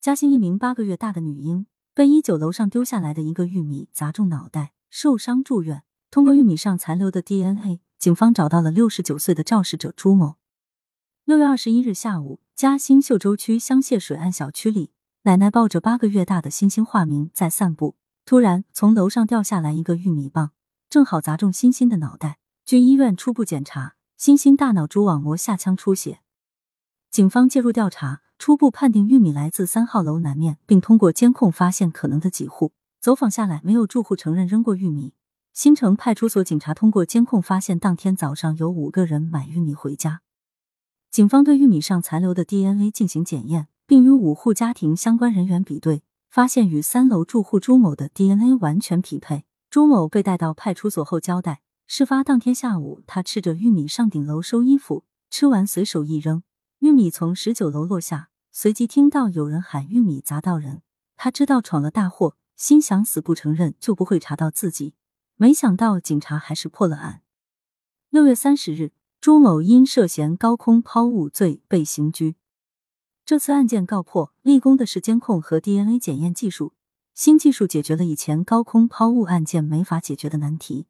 嘉兴一名八个月大的女婴被一九楼上丢下来的一个玉米砸中脑袋，受伤住院。通过玉米上残留的 DNA，警方找到了六十九岁的肇事者朱某。六月二十一日下午，嘉兴秀洲区香榭水岸小区里，奶奶抱着八个月大的星星化名在散步，突然从楼上掉下来一个玉米棒，正好砸中星星的脑袋。据医院初步检查，星星大脑蛛网膜下腔出血。警方介入调查，初步判定玉米来自三号楼南面，并通过监控发现可能的几户。走访下来，没有住户承认扔过玉米。新城派出所警察通过监控发现，当天早上有五个人买玉米回家。警方对玉米上残留的 DNA 进行检验，并与五户家庭相关人员比对，发现与三楼住户朱某的 DNA 完全匹配。朱某被带到派出所后交代，事发当天下午，他吃着玉米上顶楼收衣服，吃完随手一扔，玉米从十九楼落下，随即听到有人喊“玉米砸到人”，他知道闯了大祸，心想死不承认就不会查到自己。没想到警察还是破了案。六月三十日，朱某因涉嫌高空抛物罪被刑拘。这次案件告破，立功的是监控和 DNA 检验技术。新技术解决了以前高空抛物案件没法解决的难题。